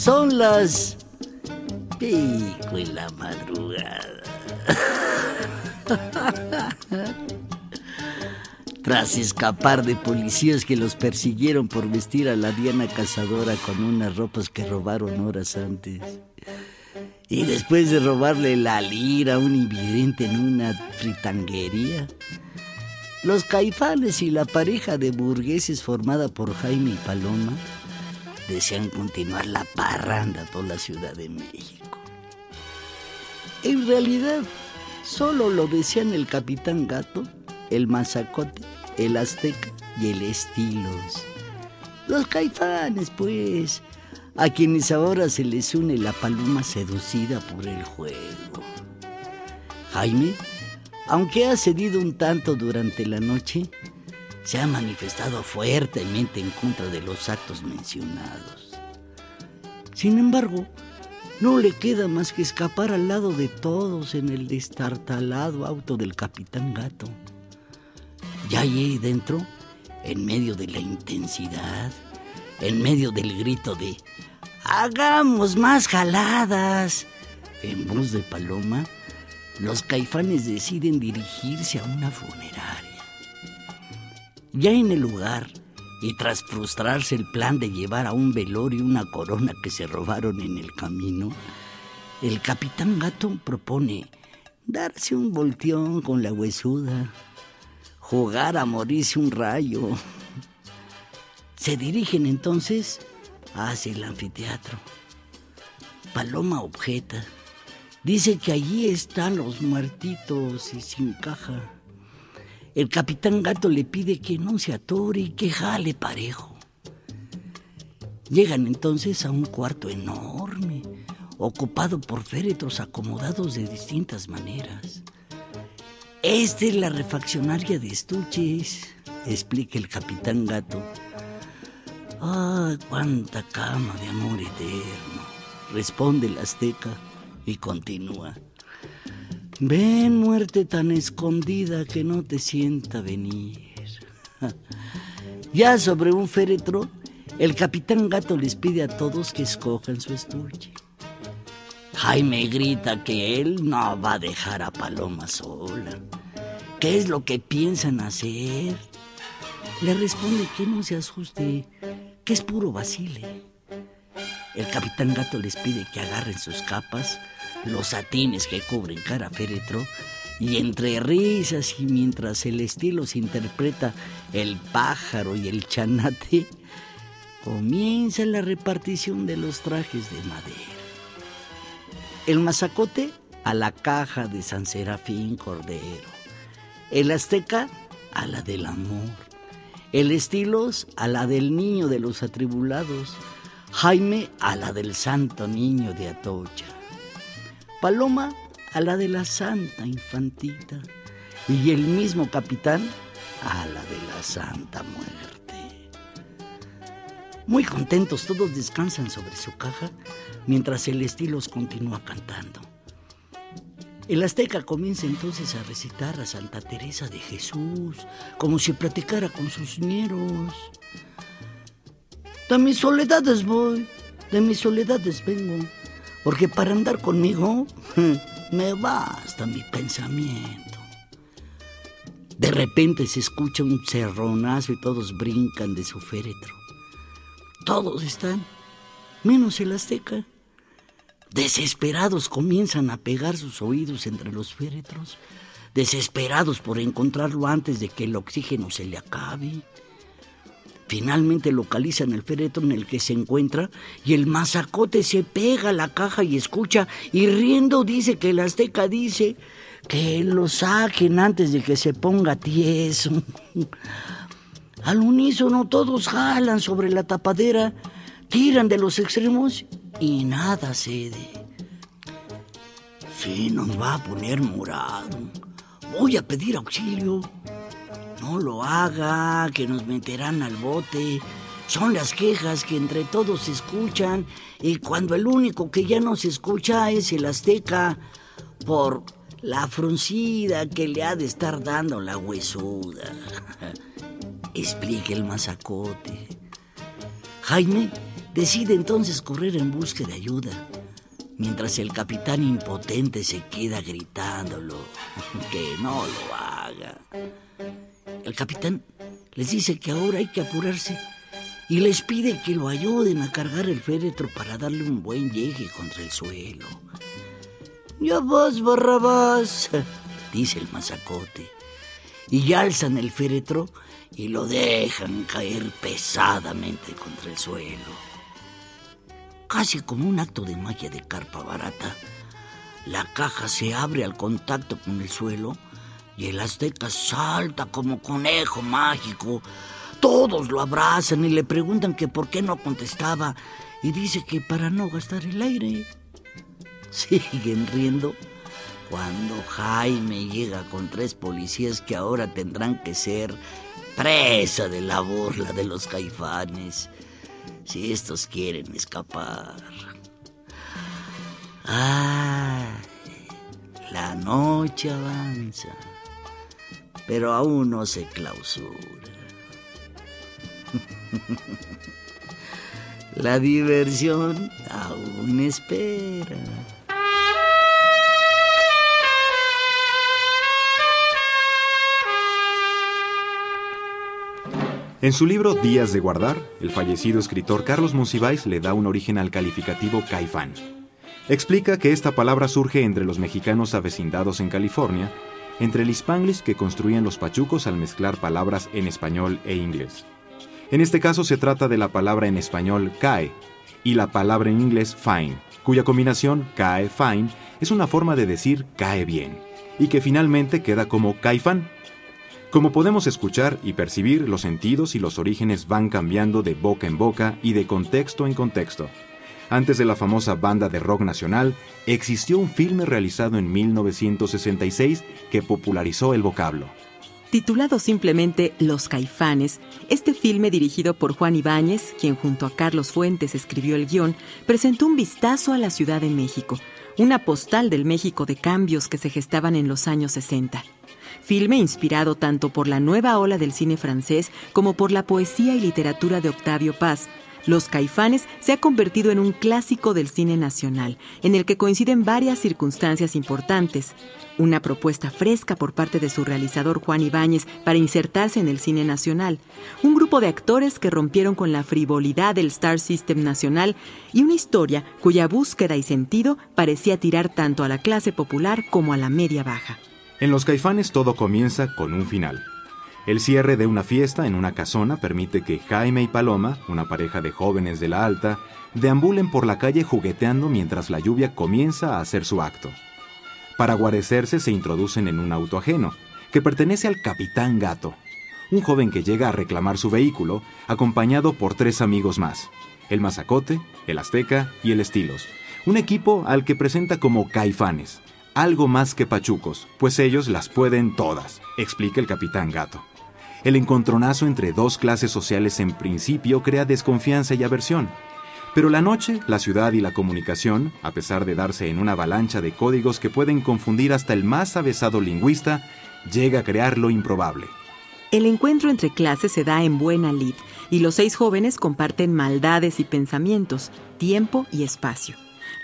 Son las pico en la madrugada. Tras escapar de policías que los persiguieron por vestir a la Diana cazadora con unas ropas que robaron horas antes. Y después de robarle la lira a un invidente en una fritanguería, los caifanes y la pareja de burgueses formada por Jaime y Paloma desean continuar la parranda por la Ciudad de México. En realidad, solo lo desean el Capitán Gato, el Mazacote, el Azteca y el Estilos. Los caifanes, pues, a quienes ahora se les une la paloma seducida por el juego. Jaime, aunque ha cedido un tanto durante la noche, se ha manifestado fuertemente en contra de los actos mencionados. Sin embargo, no le queda más que escapar al lado de todos en el destartalado auto del capitán gato. Ya allí dentro, en medio de la intensidad, en medio del grito de ¡Hagamos más jaladas! En voz de paloma, los caifanes deciden dirigirse a una funeraria. Ya en el lugar, y tras frustrarse el plan de llevar a un velorio una corona que se robaron en el camino, el capitán gato propone darse un volteón con la huesuda, jugar a morirse un rayo. Se dirigen entonces hacia el anfiteatro. Paloma objeta. Dice que allí están los muertitos y sin caja. El capitán gato le pide que no se atore y que jale parejo. Llegan entonces a un cuarto enorme, ocupado por féretros acomodados de distintas maneras. Esta es la refaccionaria de estuches, explica el capitán gato. ¡Ah, cuánta cama de amor eterno! responde el azteca y continúa. Ven, muerte tan escondida que no te sienta venir. Ya sobre un féretro, el capitán gato les pide a todos que escojan su estuche. Jaime grita que él no va a dejar a Paloma sola. ¿Qué es lo que piensan hacer? Le responde que no se asuste, que es puro vacile. El capitán gato les pide que agarren sus capas, los satines que cubren cada féretro, y entre risas y mientras el estilo se interpreta el pájaro y el chanate, comienza la repartición de los trajes de madera. El mazacote a la caja de San Serafín Cordero, el azteca a la del amor, el estilos a la del niño de los atribulados, Jaime a la del santo niño de Atocha, Paloma a la de la santa infantita y el mismo capitán a la de la santa muerte. Muy contentos todos descansan sobre su caja mientras el estilos continúa cantando. El azteca comienza entonces a recitar a Santa Teresa de Jesús como si platicara con sus nieros. De mis soledades voy, de mis soledades vengo, porque para andar conmigo me basta mi pensamiento. De repente se escucha un cerronazo y todos brincan de su féretro. Todos están, menos el azteca. Desesperados comienzan a pegar sus oídos entre los féretros, desesperados por encontrarlo antes de que el oxígeno se le acabe. Finalmente localizan el féretro en el que se encuentra y el mazacote se pega a la caja y escucha y riendo dice que el azteca dice que lo saquen antes de que se ponga tieso. Al unísono todos jalan sobre la tapadera, tiran de los extremos y nada cede. Sí, nos va a poner morado. Voy a pedir auxilio. No lo haga, que nos meterán al bote. Son las quejas que entre todos se escuchan y cuando el único que ya no se escucha es el azteca por la fruncida que le ha de estar dando la huesuda. Explique el mazacote. Jaime decide entonces correr en busca de ayuda, mientras el capitán impotente se queda gritándolo que no lo haga. El capitán les dice que ahora hay que apurarse y les pide que lo ayuden a cargar el féretro para darle un buen llegue contra el suelo. Ya vas, Barrabás, dice el mazacote, y alzan el féretro y lo dejan caer pesadamente contra el suelo. Casi como un acto de magia de carpa barata, la caja se abre al contacto con el suelo y el azteca salta como conejo mágico. Todos lo abrazan y le preguntan que por qué no contestaba y dice que para no gastar el aire. Siguen riendo cuando Jaime llega con tres policías que ahora tendrán que ser presa de la burla de los caifanes, si estos quieren escapar. Ah, la noche avanza, pero aún no se clausura. La diversión aún espera. En su libro Días de Guardar, el fallecido escritor Carlos Monsiváis le da un origen al calificativo caifán. Explica que esta palabra surge entre los mexicanos avecindados en California, entre el spanglish que construían los pachucos al mezclar palabras en español e inglés. En este caso se trata de la palabra en español cae y la palabra en inglés fine, cuya combinación cae fine es una forma de decir cae bien, y que finalmente queda como caifán como podemos escuchar y percibir, los sentidos y los orígenes van cambiando de boca en boca y de contexto en contexto. Antes de la famosa banda de rock nacional, existió un filme realizado en 1966 que popularizó el vocablo. Titulado simplemente Los Caifanes, este filme dirigido por Juan Ibáñez, quien junto a Carlos Fuentes escribió el guion, presentó un vistazo a la Ciudad de México, una postal del México de cambios que se gestaban en los años 60 filme inspirado tanto por la nueva ola del cine francés como por la poesía y literatura de Octavio Paz. Los Caifanes se ha convertido en un clásico del cine nacional, en el que coinciden varias circunstancias importantes. Una propuesta fresca por parte de su realizador Juan Ibáñez para insertarse en el cine nacional, un grupo de actores que rompieron con la frivolidad del Star System nacional y una historia cuya búsqueda y sentido parecía tirar tanto a la clase popular como a la media baja. En Los Caifanes todo comienza con un final. El cierre de una fiesta en una casona permite que Jaime y Paloma, una pareja de jóvenes de la alta, deambulen por la calle jugueteando mientras la lluvia comienza a hacer su acto. Para guarecerse se introducen en un auto ajeno, que pertenece al Capitán Gato, un joven que llega a reclamar su vehículo, acompañado por tres amigos más, el Mazacote, el Azteca y el Estilos, un equipo al que presenta como Caifanes, algo más que pachucos, pues ellos las pueden todas, explica el capitán Gato. El encontronazo entre dos clases sociales en principio crea desconfianza y aversión. Pero la noche, la ciudad y la comunicación, a pesar de darse en una avalancha de códigos que pueden confundir hasta el más avesado lingüista, llega a crear lo improbable. El encuentro entre clases se da en buena lid y los seis jóvenes comparten maldades y pensamientos, tiempo y espacio.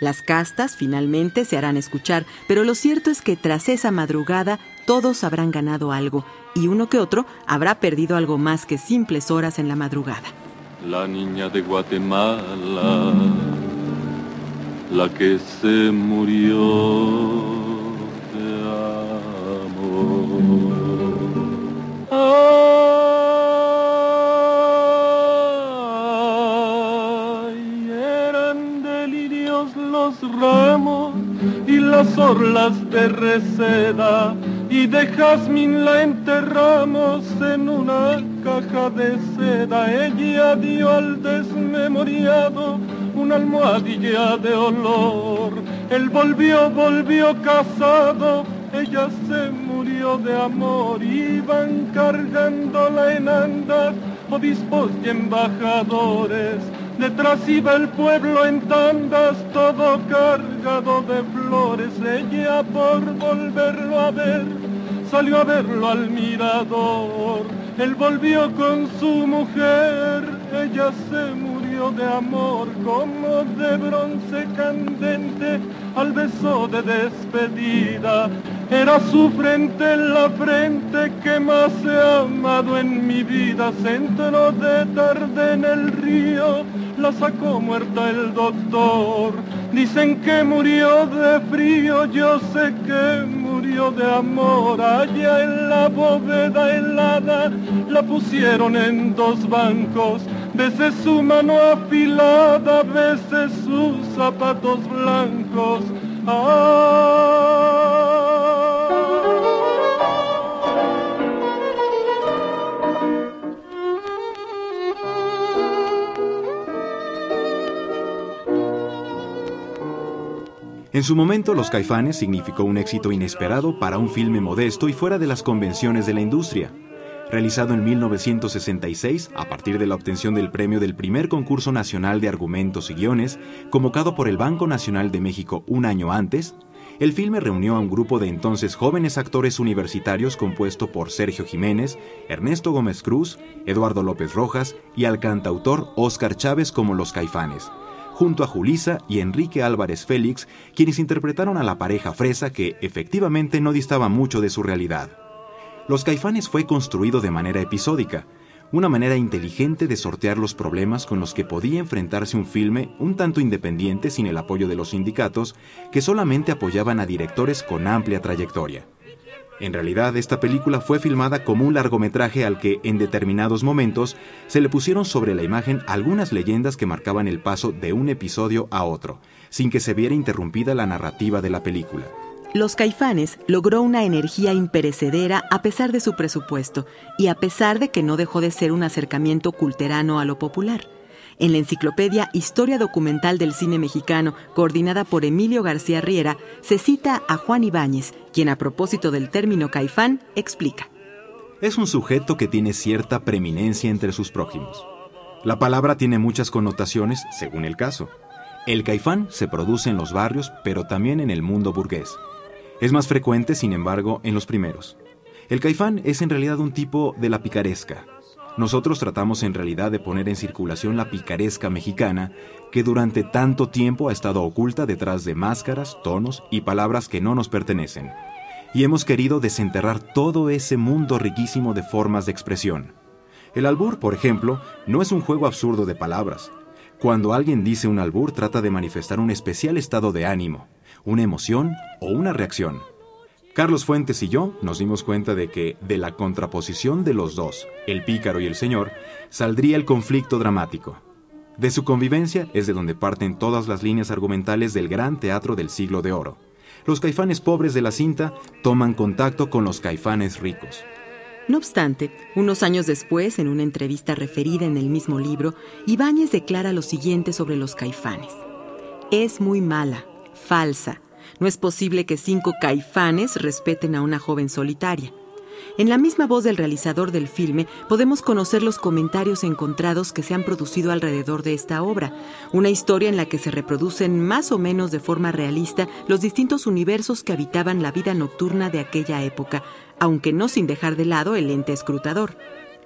Las castas finalmente se harán escuchar, pero lo cierto es que tras esa madrugada todos habrán ganado algo y uno que otro habrá perdido algo más que simples horas en la madrugada. La niña de Guatemala, la que se murió, las orlas de reseda y de jazmín la enterramos en una caja de seda. Ella dio al desmemoriado una almohadilla de olor. Él volvió, volvió casado, ella se murió de amor. Iban cargándola en andas, obispos y embajadores. Detrás iba el pueblo en tandas, todo cargado de flores. Ella por volverlo a ver, salió a verlo al mirador. Él volvió con su mujer, ella se murió de amor, como de bronce candente al beso de despedida. Era su frente la frente que más he amado en mi vida. Se de tarde en el río, la sacó muerta el doctor. Dicen que murió de frío, yo sé que de amor. Allá en la bóveda helada la pusieron en dos bancos. Veces su mano afilada, veces sus zapatos blancos. En su momento, Los Caifanes significó un éxito inesperado para un filme modesto y fuera de las convenciones de la industria. Realizado en 1966, a partir de la obtención del premio del primer concurso nacional de argumentos y guiones, convocado por el Banco Nacional de México un año antes, el filme reunió a un grupo de entonces jóvenes actores universitarios compuesto por Sergio Jiménez, Ernesto Gómez Cruz, Eduardo López Rojas y al cantautor Óscar Chávez como Los Caifanes junto a Julisa y Enrique Álvarez Félix, quienes interpretaron a la pareja fresa que efectivamente no distaba mucho de su realidad. Los Caifanes fue construido de manera episódica, una manera inteligente de sortear los problemas con los que podía enfrentarse un filme un tanto independiente sin el apoyo de los sindicatos que solamente apoyaban a directores con amplia trayectoria. En realidad, esta película fue filmada como un largometraje al que, en determinados momentos, se le pusieron sobre la imagen algunas leyendas que marcaban el paso de un episodio a otro, sin que se viera interrumpida la narrativa de la película. Los Caifanes logró una energía imperecedera a pesar de su presupuesto y a pesar de que no dejó de ser un acercamiento culterano a lo popular. En la enciclopedia Historia Documental del Cine Mexicano, coordinada por Emilio García Riera, se cita a Juan Ibáñez, quien a propósito del término caifán explica. Es un sujeto que tiene cierta preeminencia entre sus prójimos. La palabra tiene muchas connotaciones según el caso. El caifán se produce en los barrios, pero también en el mundo burgués. Es más frecuente, sin embargo, en los primeros. El caifán es en realidad un tipo de la picaresca, nosotros tratamos en realidad de poner en circulación la picaresca mexicana que durante tanto tiempo ha estado oculta detrás de máscaras, tonos y palabras que no nos pertenecen. Y hemos querido desenterrar todo ese mundo riquísimo de formas de expresión. El albur, por ejemplo, no es un juego absurdo de palabras. Cuando alguien dice un albur trata de manifestar un especial estado de ánimo, una emoción o una reacción. Carlos Fuentes y yo nos dimos cuenta de que de la contraposición de los dos, el pícaro y el señor, saldría el conflicto dramático. De su convivencia es de donde parten todas las líneas argumentales del gran teatro del siglo de oro. Los caifanes pobres de la cinta toman contacto con los caifanes ricos. No obstante, unos años después, en una entrevista referida en el mismo libro, Ibáñez declara lo siguiente sobre los caifanes. Es muy mala, falsa, no es posible que cinco caifanes respeten a una joven solitaria. En la misma voz del realizador del filme podemos conocer los comentarios encontrados que se han producido alrededor de esta obra, una historia en la que se reproducen más o menos de forma realista los distintos universos que habitaban la vida nocturna de aquella época, aunque no sin dejar de lado el ente escrutador.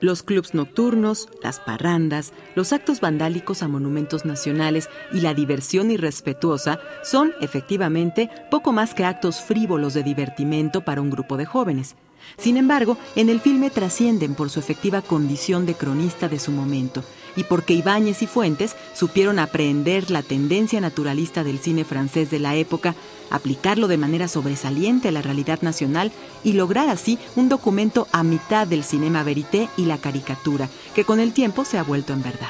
Los clubs nocturnos, las parrandas, los actos vandálicos a monumentos nacionales y la diversión irrespetuosa son, efectivamente, poco más que actos frívolos de divertimento para un grupo de jóvenes. Sin embargo, en el filme trascienden por su efectiva condición de cronista de su momento y porque Ibáñez y Fuentes supieron aprehender la tendencia naturalista del cine francés de la época, aplicarlo de manera sobresaliente a la realidad nacional y lograr así un documento a mitad del cinema verité y la caricatura, que con el tiempo se ha vuelto en verdad.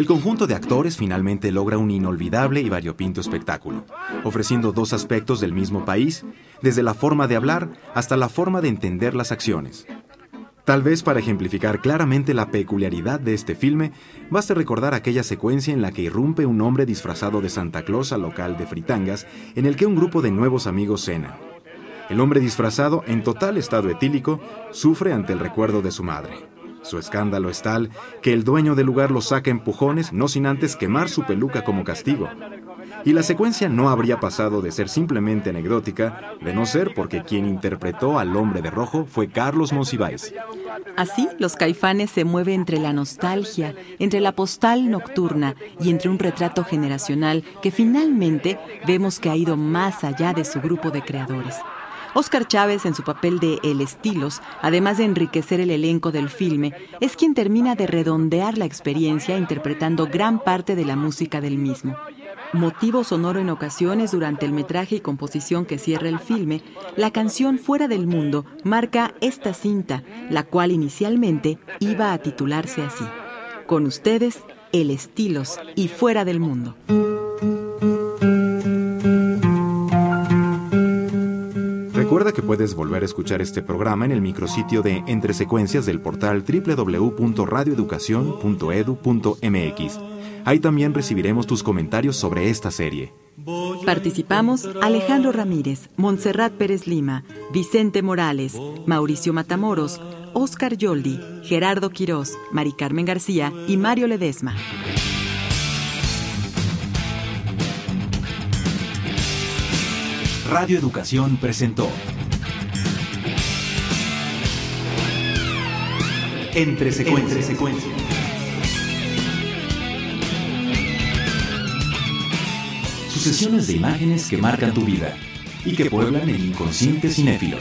El conjunto de actores finalmente logra un inolvidable y variopinto espectáculo, ofreciendo dos aspectos del mismo país, desde la forma de hablar hasta la forma de entender las acciones. Tal vez para ejemplificar claramente la peculiaridad de este filme, baste recordar aquella secuencia en la que irrumpe un hombre disfrazado de Santa Claus al local de fritangas en el que un grupo de nuevos amigos cenan. El hombre disfrazado, en total estado etílico, sufre ante el recuerdo de su madre. Su escándalo es tal que el dueño del lugar lo saca empujones, no sin antes quemar su peluca como castigo y la secuencia no habría pasado de ser simplemente anecdótica, de no ser porque quien interpretó al hombre de rojo fue Carlos Monsiváis. Así, los caifanes se mueven entre la nostalgia, entre la postal nocturna y entre un retrato generacional que finalmente vemos que ha ido más allá de su grupo de creadores. Oscar Chávez, en su papel de El Estilos, además de enriquecer el elenco del filme, es quien termina de redondear la experiencia interpretando gran parte de la música del mismo motivo sonoro en ocasiones durante el metraje y composición que cierra el filme, la canción Fuera del Mundo marca esta cinta, la cual inicialmente iba a titularse así. Con ustedes, El Estilos y Fuera del Mundo. Recuerda que puedes volver a escuchar este programa en el micrositio de Entre Secuencias del portal www.radioeducacion.edu.mx Ahí también recibiremos tus comentarios sobre esta serie. Participamos Alejandro Ramírez, Montserrat Pérez Lima, Vicente Morales, Mauricio Matamoros, Oscar Yoldi, Gerardo Quirós, Mari Carmen García y Mario Ledesma. Radio Educación presentó Entre secuencias. Sucesiones de imágenes que marcan tu vida y que pueblan el inconsciente cinéfilo.